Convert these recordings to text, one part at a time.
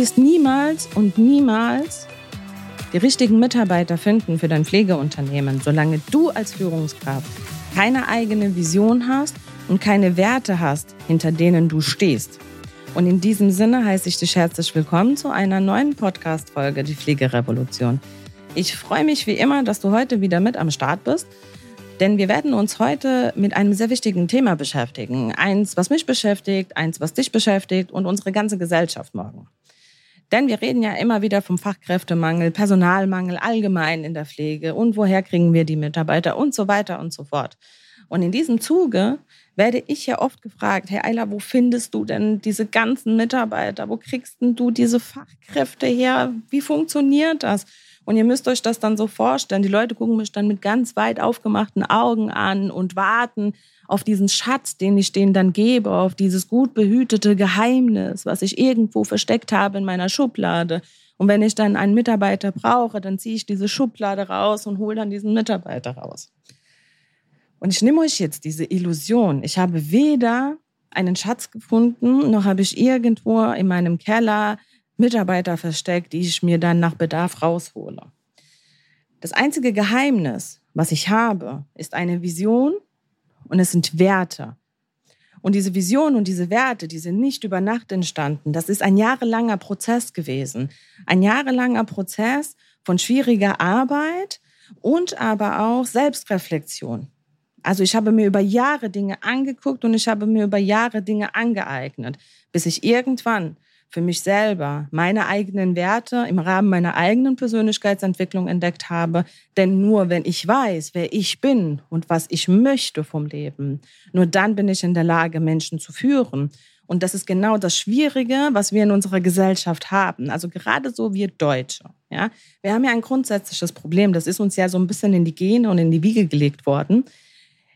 wirst niemals und niemals die richtigen Mitarbeiter finden für dein Pflegeunternehmen, solange du als Führungskraft keine eigene Vision hast und keine Werte hast, hinter denen du stehst. Und in diesem Sinne heiße ich dich herzlich willkommen zu einer neuen Podcast-Folge, die Pflegerevolution. Ich freue mich wie immer, dass du heute wieder mit am Start bist, denn wir werden uns heute mit einem sehr wichtigen Thema beschäftigen. Eins, was mich beschäftigt, eins, was dich beschäftigt und unsere ganze Gesellschaft morgen. Denn wir reden ja immer wieder vom Fachkräftemangel, Personalmangel allgemein in der Pflege und woher kriegen wir die Mitarbeiter und so weiter und so fort. Und in diesem Zuge werde ich ja oft gefragt, Herr Eiler, wo findest du denn diese ganzen Mitarbeiter? Wo kriegst denn du diese Fachkräfte her? Wie funktioniert das? Und ihr müsst euch das dann so vorstellen. Die Leute gucken mich dann mit ganz weit aufgemachten Augen an und warten auf diesen Schatz, den ich denen dann gebe, auf dieses gut behütete Geheimnis, was ich irgendwo versteckt habe in meiner Schublade. Und wenn ich dann einen Mitarbeiter brauche, dann ziehe ich diese Schublade raus und hole dann diesen Mitarbeiter raus. Und ich nehme euch jetzt diese Illusion. Ich habe weder einen Schatz gefunden, noch habe ich irgendwo in meinem Keller Mitarbeiter versteckt, die ich mir dann nach Bedarf raushole. Das einzige Geheimnis, was ich habe, ist eine Vision und es sind Werte. Und diese Vision und diese Werte, die sind nicht über Nacht entstanden. Das ist ein jahrelanger Prozess gewesen. Ein jahrelanger Prozess von schwieriger Arbeit und aber auch Selbstreflexion. Also ich habe mir über Jahre Dinge angeguckt und ich habe mir über Jahre Dinge angeeignet, bis ich irgendwann für mich selber meine eigenen Werte im Rahmen meiner eigenen Persönlichkeitsentwicklung entdeckt habe. Denn nur wenn ich weiß, wer ich bin und was ich möchte vom Leben, nur dann bin ich in der Lage, Menschen zu führen. Und das ist genau das Schwierige, was wir in unserer Gesellschaft haben. Also gerade so wir Deutsche. Ja, wir haben ja ein grundsätzliches Problem. Das ist uns ja so ein bisschen in die Gene und in die Wiege gelegt worden.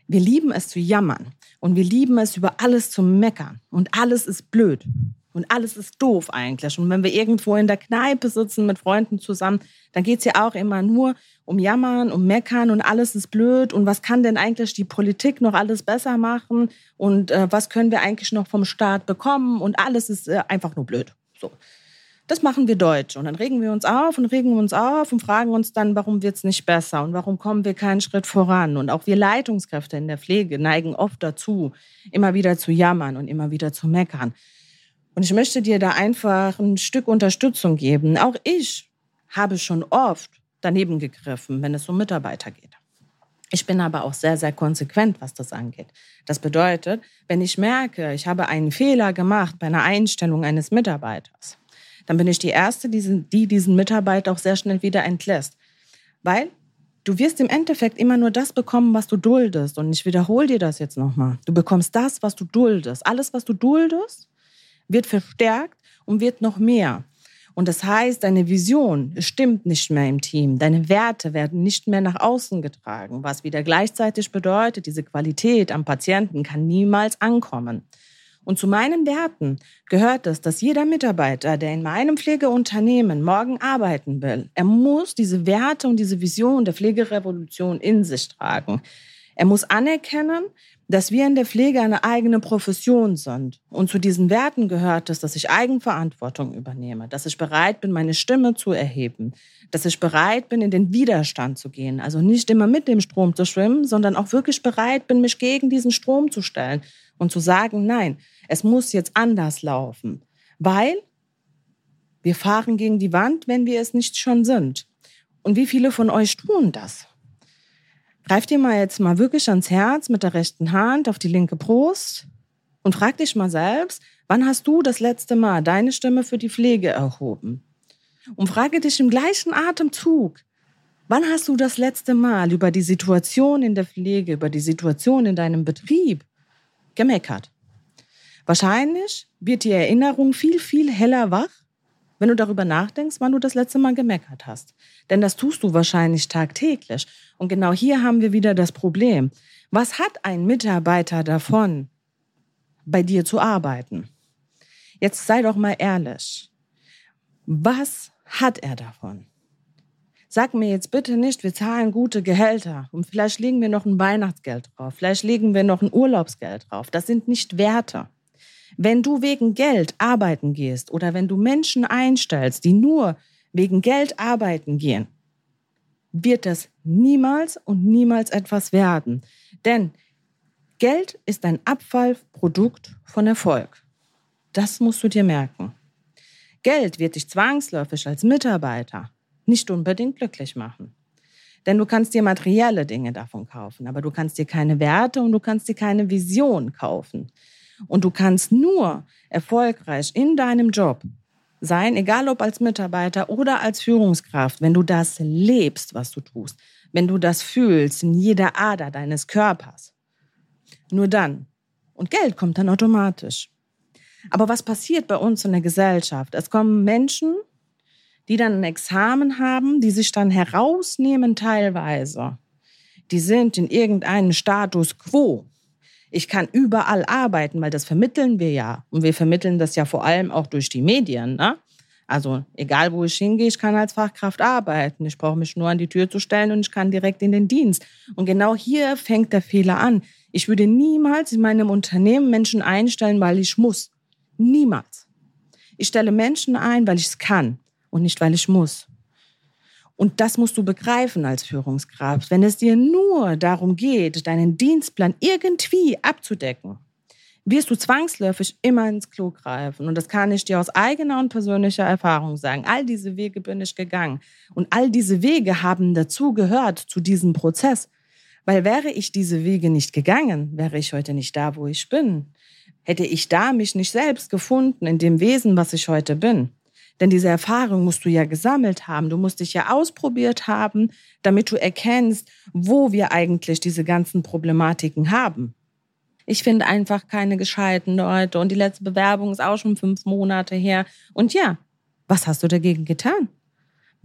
Wir lieben es zu jammern und wir lieben es über alles zu meckern und alles ist blöd. Und alles ist doof eigentlich. Und wenn wir irgendwo in der Kneipe sitzen mit Freunden zusammen, dann geht es ja auch immer nur um Jammern, um Meckern und alles ist blöd. Und was kann denn eigentlich die Politik noch alles besser machen? Und äh, was können wir eigentlich noch vom Staat bekommen? Und alles ist äh, einfach nur blöd. So. Das machen wir Deutsch. Und dann regen wir uns auf und regen uns auf und fragen uns dann, warum wird es nicht besser und warum kommen wir keinen Schritt voran. Und auch wir Leitungskräfte in der Pflege neigen oft dazu, immer wieder zu jammern und immer wieder zu meckern. Und ich möchte dir da einfach ein Stück Unterstützung geben. Auch ich habe schon oft daneben gegriffen, wenn es um Mitarbeiter geht. Ich bin aber auch sehr, sehr konsequent, was das angeht. Das bedeutet, wenn ich merke, ich habe einen Fehler gemacht bei einer Einstellung eines Mitarbeiters, dann bin ich die Erste, die diesen Mitarbeiter auch sehr schnell wieder entlässt. Weil du wirst im Endeffekt immer nur das bekommen, was du duldest. Und ich wiederhole dir das jetzt nochmal. Du bekommst das, was du duldest. Alles, was du duldest, wird verstärkt und wird noch mehr. Und das heißt, deine Vision stimmt nicht mehr im Team. Deine Werte werden nicht mehr nach außen getragen, was wieder gleichzeitig bedeutet, diese Qualität am Patienten kann niemals ankommen. Und zu meinen Werten gehört es, dass jeder Mitarbeiter, der in meinem Pflegeunternehmen morgen arbeiten will, er muss diese Werte und diese Vision der Pflegerevolution in sich tragen. Er muss anerkennen, dass wir in der Pflege eine eigene Profession sind. Und zu diesen Werten gehört es, dass ich Eigenverantwortung übernehme, dass ich bereit bin, meine Stimme zu erheben, dass ich bereit bin, in den Widerstand zu gehen. Also nicht immer mit dem Strom zu schwimmen, sondern auch wirklich bereit bin, mich gegen diesen Strom zu stellen und zu sagen, nein, es muss jetzt anders laufen, weil wir fahren gegen die Wand, wenn wir es nicht schon sind. Und wie viele von euch tun das? Greif dir mal jetzt mal wirklich ans Herz mit der rechten Hand auf die linke Brust und frag dich mal selbst, wann hast du das letzte Mal deine Stimme für die Pflege erhoben? Und frage dich im gleichen Atemzug, wann hast du das letzte Mal über die Situation in der Pflege, über die Situation in deinem Betrieb gemeckert? Wahrscheinlich wird die Erinnerung viel, viel heller wach, wenn du darüber nachdenkst, wann du das letzte Mal gemeckert hast. Denn das tust du wahrscheinlich tagtäglich. Und genau hier haben wir wieder das Problem. Was hat ein Mitarbeiter davon, bei dir zu arbeiten? Jetzt sei doch mal ehrlich. Was hat er davon? Sag mir jetzt bitte nicht, wir zahlen gute Gehälter und vielleicht legen wir noch ein Weihnachtsgeld drauf, vielleicht legen wir noch ein Urlaubsgeld drauf. Das sind nicht Werte. Wenn du wegen Geld arbeiten gehst oder wenn du Menschen einstellst, die nur wegen Geld arbeiten gehen, wird das niemals und niemals etwas werden. Denn Geld ist ein Abfallprodukt von Erfolg. Das musst du dir merken. Geld wird dich zwangsläufig als Mitarbeiter nicht unbedingt glücklich machen. Denn du kannst dir materielle Dinge davon kaufen, aber du kannst dir keine Werte und du kannst dir keine Vision kaufen. Und du kannst nur erfolgreich in deinem Job sein, egal ob als Mitarbeiter oder als Führungskraft, wenn du das lebst, was du tust, wenn du das fühlst in jeder Ader deines Körpers. Nur dann. Und Geld kommt dann automatisch. Aber was passiert bei uns in der Gesellschaft? Es kommen Menschen, die dann ein Examen haben, die sich dann herausnehmen teilweise. Die sind in irgendeinem Status quo. Ich kann überall arbeiten, weil das vermitteln wir ja. Und wir vermitteln das ja vor allem auch durch die Medien. Ne? Also egal, wo ich hingehe, ich kann als Fachkraft arbeiten. Ich brauche mich nur an die Tür zu stellen und ich kann direkt in den Dienst. Und genau hier fängt der Fehler an. Ich würde niemals in meinem Unternehmen Menschen einstellen, weil ich muss. Niemals. Ich stelle Menschen ein, weil ich es kann und nicht, weil ich muss. Und das musst du begreifen als Führungskraft. Wenn es dir nur darum geht, deinen Dienstplan irgendwie abzudecken, wirst du zwangsläufig immer ins Klo greifen. Und das kann ich dir aus eigener und persönlicher Erfahrung sagen. All diese Wege bin ich gegangen. Und all diese Wege haben dazu gehört, zu diesem Prozess. Weil wäre ich diese Wege nicht gegangen, wäre ich heute nicht da, wo ich bin. Hätte ich da mich nicht selbst gefunden in dem Wesen, was ich heute bin. Denn diese Erfahrung musst du ja gesammelt haben. Du musst dich ja ausprobiert haben, damit du erkennst, wo wir eigentlich diese ganzen Problematiken haben. Ich finde einfach keine gescheiten Leute. Und die letzte Bewerbung ist auch schon fünf Monate her. Und ja, was hast du dagegen getan?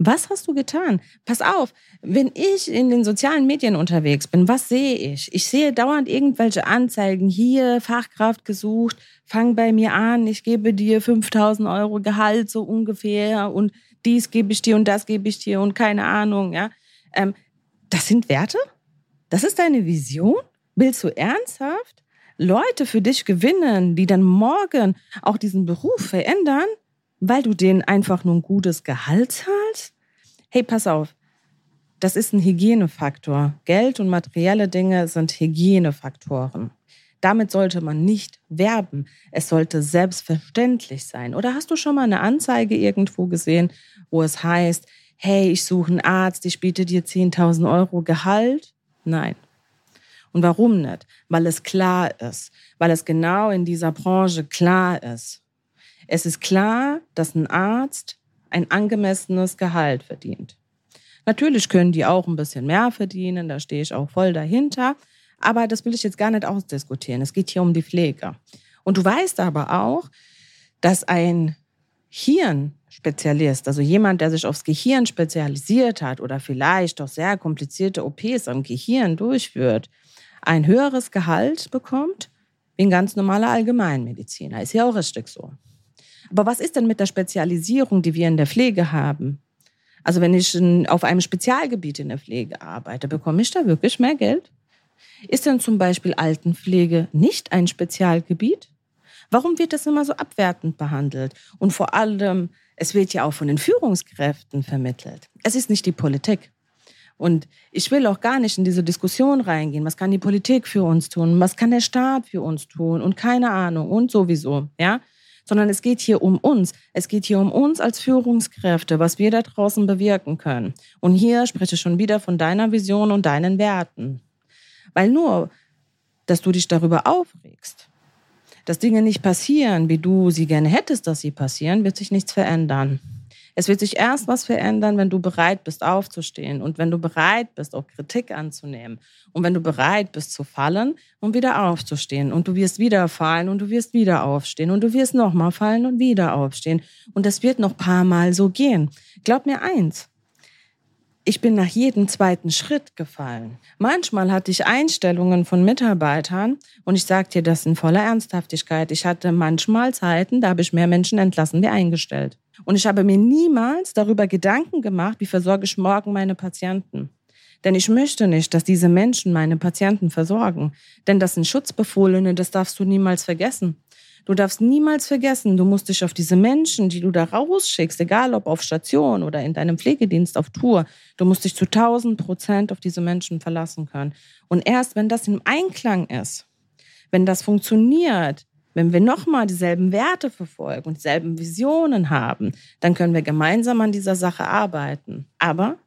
Was hast du getan? Pass auf, wenn ich in den sozialen Medien unterwegs bin, was sehe ich? Ich sehe dauernd irgendwelche Anzeigen. Hier, Fachkraft gesucht, fang bei mir an, ich gebe dir 5000 Euro Gehalt so ungefähr und dies gebe ich dir und das gebe ich dir und keine Ahnung, ja. Ähm, das sind Werte? Das ist deine Vision? Willst du ernsthaft Leute für dich gewinnen, die dann morgen auch diesen Beruf verändern? Weil du denen einfach nur ein gutes Gehalt zahlst? Hey, pass auf. Das ist ein Hygienefaktor. Geld und materielle Dinge sind Hygienefaktoren. Damit sollte man nicht werben. Es sollte selbstverständlich sein. Oder hast du schon mal eine Anzeige irgendwo gesehen, wo es heißt, hey, ich suche einen Arzt, ich biete dir 10.000 Euro Gehalt? Nein. Und warum nicht? Weil es klar ist. Weil es genau in dieser Branche klar ist. Es ist klar, dass ein Arzt ein angemessenes Gehalt verdient. Natürlich können die auch ein bisschen mehr verdienen, da stehe ich auch voll dahinter. Aber das will ich jetzt gar nicht ausdiskutieren. Es geht hier um die Pflege. Und du weißt aber auch, dass ein Hirnspezialist, also jemand, der sich aufs Gehirn spezialisiert hat oder vielleicht auch sehr komplizierte OPs am Gehirn durchführt, ein höheres Gehalt bekommt wie ein ganz normaler Allgemeinmediziner. Ist ja auch richtig so. Aber was ist denn mit der Spezialisierung, die wir in der Pflege haben? Also wenn ich auf einem Spezialgebiet in der Pflege arbeite, bekomme ich da wirklich mehr Geld? Ist denn zum Beispiel Altenpflege nicht ein Spezialgebiet? Warum wird das immer so abwertend behandelt? Und vor allem, es wird ja auch von den Führungskräften vermittelt. Es ist nicht die Politik. Und ich will auch gar nicht in diese Diskussion reingehen. Was kann die Politik für uns tun? Was kann der Staat für uns tun? Und keine Ahnung und sowieso, ja? Sondern es geht hier um uns. Es geht hier um uns als Führungskräfte, was wir da draußen bewirken können. Und hier spreche ich schon wieder von deiner Vision und deinen Werten. Weil nur, dass du dich darüber aufregst, dass Dinge nicht passieren, wie du sie gerne hättest, dass sie passieren, wird sich nichts verändern. Es wird sich erst was verändern, wenn du bereit bist, aufzustehen und wenn du bereit bist, auch Kritik anzunehmen und wenn du bereit bist zu fallen und wieder aufzustehen und du wirst wieder fallen und du wirst wieder aufstehen und du wirst nochmal fallen und wieder aufstehen und das wird noch paar Mal so gehen. Glaub mir eins. Ich bin nach jedem zweiten Schritt gefallen. Manchmal hatte ich Einstellungen von Mitarbeitern und ich sage dir das in voller Ernsthaftigkeit. Ich hatte manchmal Zeiten, da habe ich mehr Menschen entlassen wie eingestellt. Und ich habe mir niemals darüber Gedanken gemacht, wie versorge ich morgen meine Patienten. Denn ich möchte nicht, dass diese Menschen meine Patienten versorgen. Denn das sind Schutzbefohlene, das darfst du niemals vergessen. Du darfst niemals vergessen, du musst dich auf diese Menschen, die du da rausschickst, egal ob auf Station oder in deinem Pflegedienst auf Tour, du musst dich zu 1000 Prozent auf diese Menschen verlassen können. Und erst wenn das im Einklang ist, wenn das funktioniert, wenn wir nochmal dieselben Werte verfolgen und dieselben Visionen haben, dann können wir gemeinsam an dieser Sache arbeiten. Aber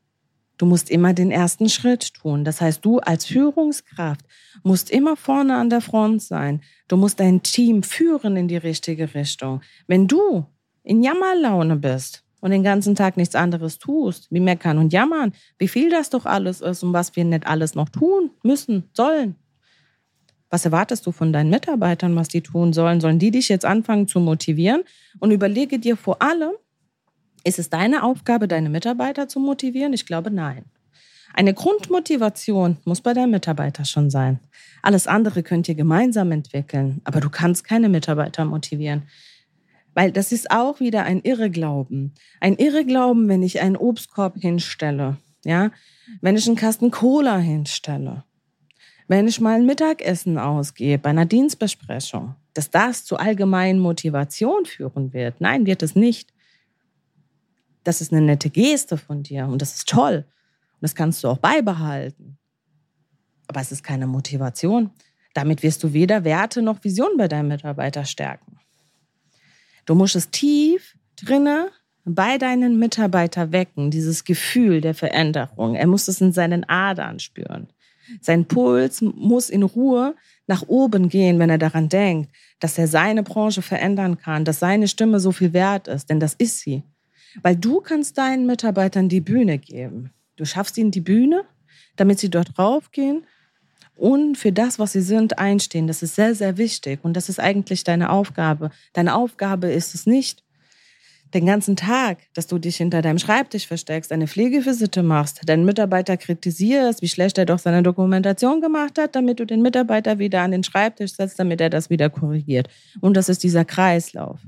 du musst immer den ersten Schritt tun. Das heißt, du als Führungskraft musst immer vorne an der Front sein. Du musst dein Team führen in die richtige Richtung. Wenn du in Jammerlaune bist und den ganzen Tag nichts anderes tust, wie meckern und jammern, wie viel das doch alles ist und was wir nicht alles noch tun müssen, sollen, was erwartest du von deinen Mitarbeitern, was die tun sollen? Sollen die dich jetzt anfangen zu motivieren? Und überlege dir vor allem, ist es deine Aufgabe, deine Mitarbeiter zu motivieren? Ich glaube, nein. Eine Grundmotivation muss bei deinem Mitarbeiter schon sein. Alles andere könnt ihr gemeinsam entwickeln, aber du kannst keine Mitarbeiter motivieren. Weil das ist auch wieder ein Irreglauben. Ein Irreglauben, wenn ich einen Obstkorb hinstelle, ja, wenn ich einen Kasten Cola hinstelle, wenn ich mal ein Mittagessen ausgehe bei einer Dienstbesprechung, dass das zu allgemeinen Motivation führen wird. Nein, wird es nicht. Das ist eine nette Geste von dir und das ist toll. Und das kannst du auch beibehalten. Aber es ist keine Motivation. Damit wirst du weder Werte noch Visionen bei deinem Mitarbeiter stärken. Du musst es tief drinne bei deinen Mitarbeiter wecken, dieses Gefühl der Veränderung. Er muss es in seinen Adern spüren. Sein Puls muss in Ruhe nach oben gehen, wenn er daran denkt, dass er seine Branche verändern kann, dass seine Stimme so viel wert ist, denn das ist sie. Weil du kannst deinen Mitarbeitern die Bühne geben. Du schaffst ihnen die Bühne, damit sie dort raufgehen und für das, was sie sind, einstehen. Das ist sehr, sehr wichtig und das ist eigentlich deine Aufgabe. Deine Aufgabe ist es nicht, den ganzen Tag, dass du dich hinter deinem Schreibtisch versteckst, eine Pflegevisite machst, deinen Mitarbeiter kritisierst, wie schlecht er doch seine Dokumentation gemacht hat, damit du den Mitarbeiter wieder an den Schreibtisch setzt, damit er das wieder korrigiert. Und das ist dieser Kreislauf.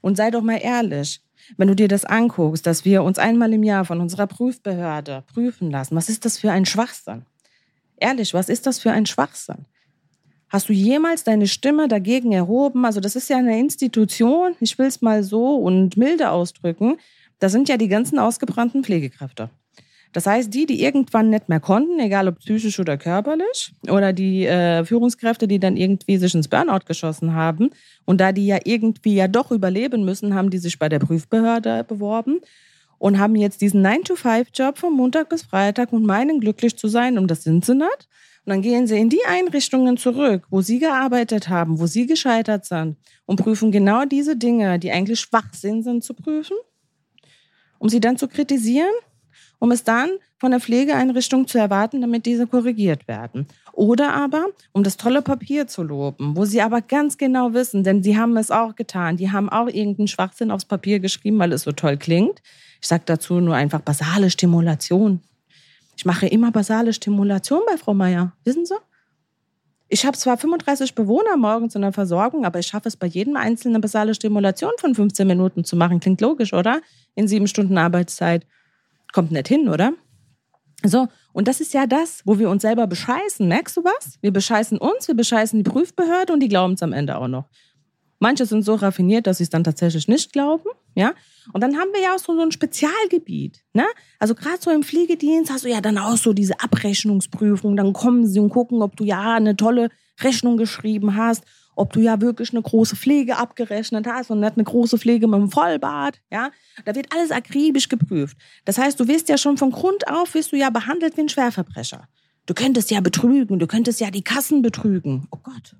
Und sei doch mal ehrlich, wenn du dir das anguckst, dass wir uns einmal im Jahr von unserer Prüfbehörde prüfen lassen, was ist das für ein Schwachsinn? Ehrlich, was ist das für ein Schwachsinn? Hast du jemals deine Stimme dagegen erhoben? Also das ist ja eine Institution, ich will es mal so und milde ausdrücken. Da sind ja die ganzen ausgebrannten Pflegekräfte. Das heißt, die, die irgendwann nicht mehr konnten, egal ob psychisch oder körperlich, oder die äh, Führungskräfte, die dann irgendwie sich ins Burnout geschossen haben, und da die ja irgendwie ja doch überleben müssen, haben die sich bei der Prüfbehörde beworben und haben jetzt diesen 9-to-5-Job von Montag bis Freitag und meinen glücklich zu sein, und das sind sie nicht. Und dann gehen sie in die Einrichtungen zurück, wo sie gearbeitet haben, wo sie gescheitert sind und prüfen genau diese Dinge, die eigentlich Schwachsinn sind, zu prüfen, um sie dann zu kritisieren, um es dann von der Pflegeeinrichtung zu erwarten, damit diese korrigiert werden. Oder aber, um das tolle Papier zu loben, wo sie aber ganz genau wissen, denn sie haben es auch getan, die haben auch irgendeinen Schwachsinn aufs Papier geschrieben, weil es so toll klingt. Ich sage dazu nur einfach basale Stimulation. Ich mache immer basale Stimulation bei Frau Meier. Wissen Sie? Ich habe zwar 35 Bewohner morgens in der Versorgung, aber ich schaffe es bei jedem einzelnen basale Stimulation von 15 Minuten zu machen. Klingt logisch, oder? In sieben Stunden Arbeitszeit. Kommt nicht hin, oder? So, und das ist ja das, wo wir uns selber bescheißen. Merkst du was? Wir bescheißen uns, wir bescheißen die Prüfbehörde und die glauben es am Ende auch noch. Manche sind so raffiniert, dass sie es dann tatsächlich nicht glauben. Ja? Und dann haben wir ja auch so, so ein Spezialgebiet. Ne? Also gerade so im Pflegedienst hast du ja dann auch so diese Abrechnungsprüfung. Dann kommen sie und gucken, ob du ja eine tolle Rechnung geschrieben hast, ob du ja wirklich eine große Pflege abgerechnet hast und nicht eine große Pflege mit einem Vollbad. Ja? Da wird alles akribisch geprüft. Das heißt, du wirst ja schon von Grund auf, wirst du ja behandelt wie ein Schwerverbrecher. Du könntest ja betrügen, du könntest ja die Kassen betrügen. Oh Gott.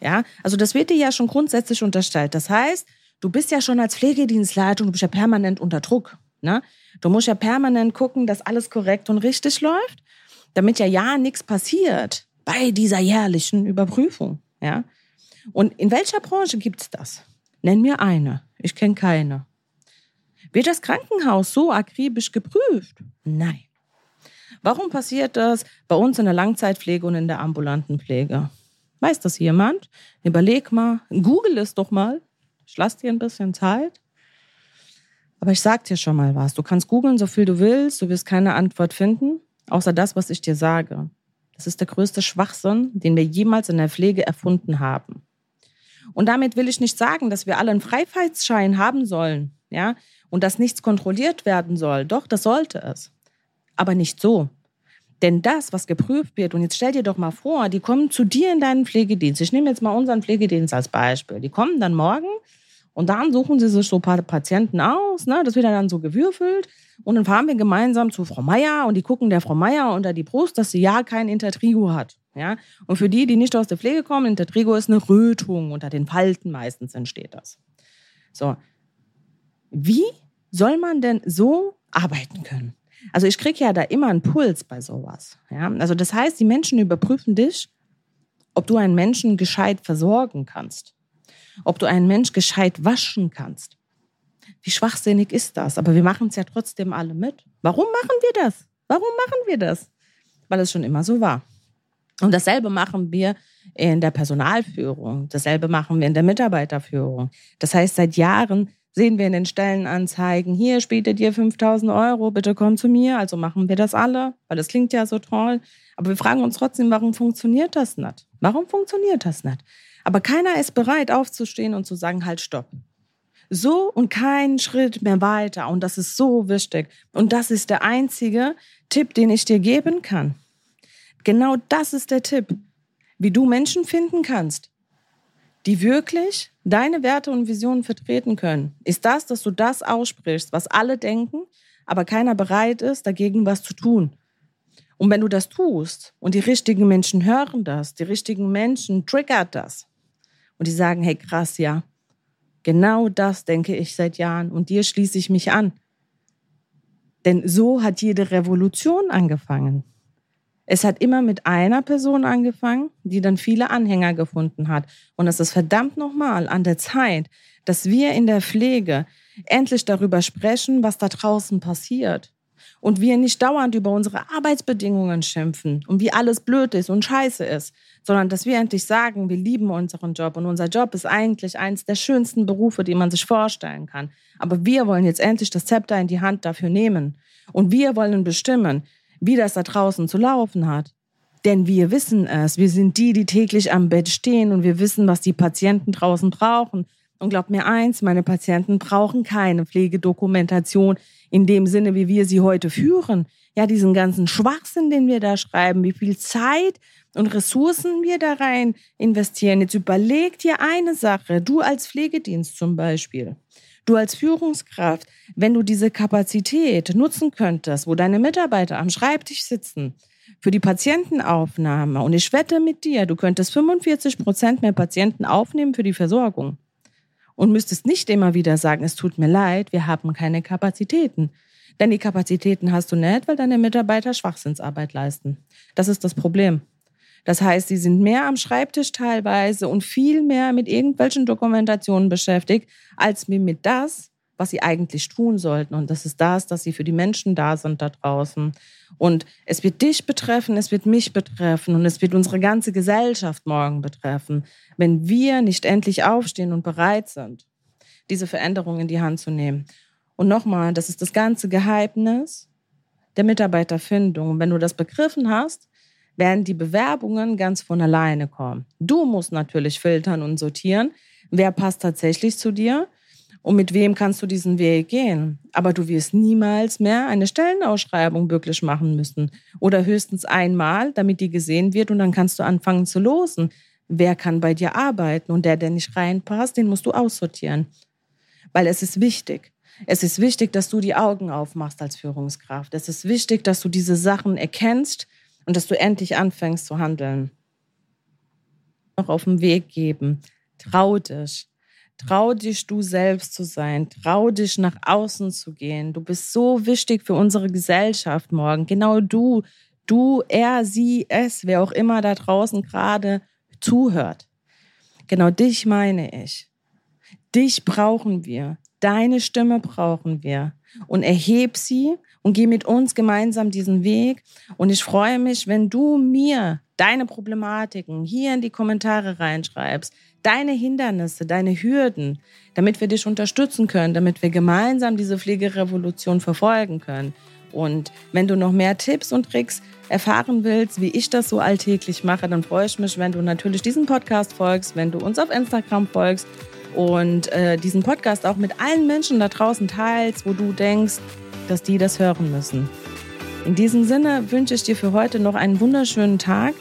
Ja, also das wird dir ja schon grundsätzlich unterstellt. Das heißt, du bist ja schon als Pflegedienstleitung, du bist ja permanent unter Druck. Ne? Du musst ja permanent gucken, dass alles korrekt und richtig läuft, damit ja ja nichts passiert bei dieser jährlichen Überprüfung. Ja? Und in welcher Branche gibt's das? Nenn mir eine. Ich kenne keine. Wird das Krankenhaus so akribisch geprüft? Nein. Warum passiert das bei uns in der Langzeitpflege und in der ambulanten Pflege? Weiß das jemand? Überleg mal, google es doch mal. Ich lasse dir ein bisschen Zeit. Aber ich sag dir schon mal was. Du kannst googeln, so viel du willst. Du wirst keine Antwort finden, außer das, was ich dir sage. Das ist der größte Schwachsinn, den wir jemals in der Pflege erfunden haben. Und damit will ich nicht sagen, dass wir alle einen Freifahrtsschein haben sollen, ja, und dass nichts kontrolliert werden soll. Doch, das sollte es. Aber nicht so. Denn das, was geprüft wird, und jetzt stell dir doch mal vor, die kommen zu dir in deinen Pflegedienst. Ich nehme jetzt mal unseren Pflegedienst als Beispiel. Die kommen dann morgen und dann suchen sie sich so ein paar Patienten aus. Ne? Das wird dann so gewürfelt. Und dann fahren wir gemeinsam zu Frau Meier und die gucken der Frau Meier unter die Brust, dass sie ja kein Intertrigo hat. Ja? Und für die, die nicht aus der Pflege kommen, Intertrigo ist eine Rötung. Unter den Falten meistens entsteht das. So. Wie soll man denn so arbeiten können? Also ich kriege ja da immer einen Puls bei sowas. Ja? Also das heißt, die Menschen überprüfen dich, ob du einen Menschen gescheit versorgen kannst, ob du einen Mensch gescheit waschen kannst. Wie schwachsinnig ist das? Aber wir machen es ja trotzdem alle mit. Warum machen wir das? Warum machen wir das? Weil es schon immer so war. Und dasselbe machen wir in der Personalführung. Dasselbe machen wir in der Mitarbeiterführung. Das heißt, seit Jahren sehen wir in den Stellenanzeigen, hier ihr dir 5000 Euro, bitte komm zu mir. Also machen wir das alle, weil das klingt ja so toll. Aber wir fragen uns trotzdem, warum funktioniert das nicht? Warum funktioniert das nicht? Aber keiner ist bereit aufzustehen und zu sagen, halt, stopp. So und keinen Schritt mehr weiter. Und das ist so wichtig. Und das ist der einzige Tipp, den ich dir geben kann. Genau das ist der Tipp, wie du Menschen finden kannst, die wirklich deine Werte und Visionen vertreten können, ist das, dass du das aussprichst, was alle denken, aber keiner bereit ist, dagegen was zu tun. Und wenn du das tust und die richtigen Menschen hören das, die richtigen Menschen triggert das und die sagen, hey krass, ja, genau das denke ich seit Jahren und dir schließe ich mich an. Denn so hat jede Revolution angefangen. Es hat immer mit einer Person angefangen, die dann viele Anhänger gefunden hat. Und es ist verdammt nochmal an der Zeit, dass wir in der Pflege endlich darüber sprechen, was da draußen passiert. Und wir nicht dauernd über unsere Arbeitsbedingungen schimpfen und wie alles blöd ist und scheiße ist, sondern dass wir endlich sagen, wir lieben unseren Job und unser Job ist eigentlich eines der schönsten Berufe, die man sich vorstellen kann. Aber wir wollen jetzt endlich das Zepter in die Hand dafür nehmen. Und wir wollen bestimmen, wie das da draußen zu laufen hat. Denn wir wissen es. Wir sind die, die täglich am Bett stehen und wir wissen, was die Patienten draußen brauchen. Und glaub mir eins, meine Patienten brauchen keine Pflegedokumentation in dem Sinne, wie wir sie heute führen. Ja, diesen ganzen Schwachsinn, den wir da schreiben, wie viel Zeit und Ressourcen wir da rein investieren. Jetzt überleg dir eine Sache, du als Pflegedienst zum Beispiel. Du als Führungskraft, wenn du diese Kapazität nutzen könntest, wo deine Mitarbeiter am Schreibtisch sitzen, für die Patientenaufnahme, und ich wette mit dir, du könntest 45 Prozent mehr Patienten aufnehmen für die Versorgung und müsstest nicht immer wieder sagen, es tut mir leid, wir haben keine Kapazitäten. Denn die Kapazitäten hast du nicht, weil deine Mitarbeiter Schwachsinnsarbeit leisten. Das ist das Problem. Das heißt, sie sind mehr am Schreibtisch teilweise und viel mehr mit irgendwelchen Dokumentationen beschäftigt, als mit das, was sie eigentlich tun sollten. Und das ist das, dass sie für die Menschen da sind da draußen. Und es wird dich betreffen, es wird mich betreffen und es wird unsere ganze Gesellschaft morgen betreffen, wenn wir nicht endlich aufstehen und bereit sind, diese Veränderung in die Hand zu nehmen. Und nochmal, das ist das ganze Geheimnis der Mitarbeiterfindung. Und wenn du das begriffen hast, werden die Bewerbungen ganz von alleine kommen. Du musst natürlich filtern und sortieren, wer passt tatsächlich zu dir und mit wem kannst du diesen Weg gehen. Aber du wirst niemals mehr eine Stellenausschreibung wirklich machen müssen oder höchstens einmal, damit die gesehen wird und dann kannst du anfangen zu losen. Wer kann bei dir arbeiten und der, der nicht reinpasst, den musst du aussortieren. Weil es ist wichtig. Es ist wichtig, dass du die Augen aufmachst als Führungskraft. Es ist wichtig, dass du diese Sachen erkennst und dass du endlich anfängst zu handeln. Noch auf dem Weg geben. Trau dich. Trau dich, du selbst zu sein. Trau dich, nach außen zu gehen. Du bist so wichtig für unsere Gesellschaft morgen. Genau du, du, er, sie, es, wer auch immer da draußen gerade zuhört. Genau dich meine ich. Dich brauchen wir. Deine Stimme brauchen wir. Und erheb sie und geh mit uns gemeinsam diesen Weg. Und ich freue mich, wenn du mir deine Problematiken hier in die Kommentare reinschreibst, deine Hindernisse, deine Hürden, damit wir dich unterstützen können, damit wir gemeinsam diese Pflegerevolution verfolgen können. Und wenn du noch mehr Tipps und Tricks erfahren willst, wie ich das so alltäglich mache, dann freue ich mich, wenn du natürlich diesen Podcast folgst, wenn du uns auf Instagram folgst und äh, diesen Podcast auch mit allen Menschen da draußen teilst, wo du denkst, dass die das hören müssen. In diesem Sinne wünsche ich dir für heute noch einen wunderschönen Tag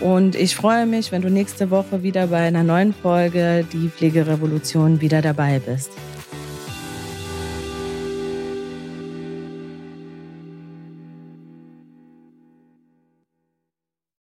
und ich freue mich, wenn du nächste Woche wieder bei einer neuen Folge Die Pflegerevolution wieder dabei bist.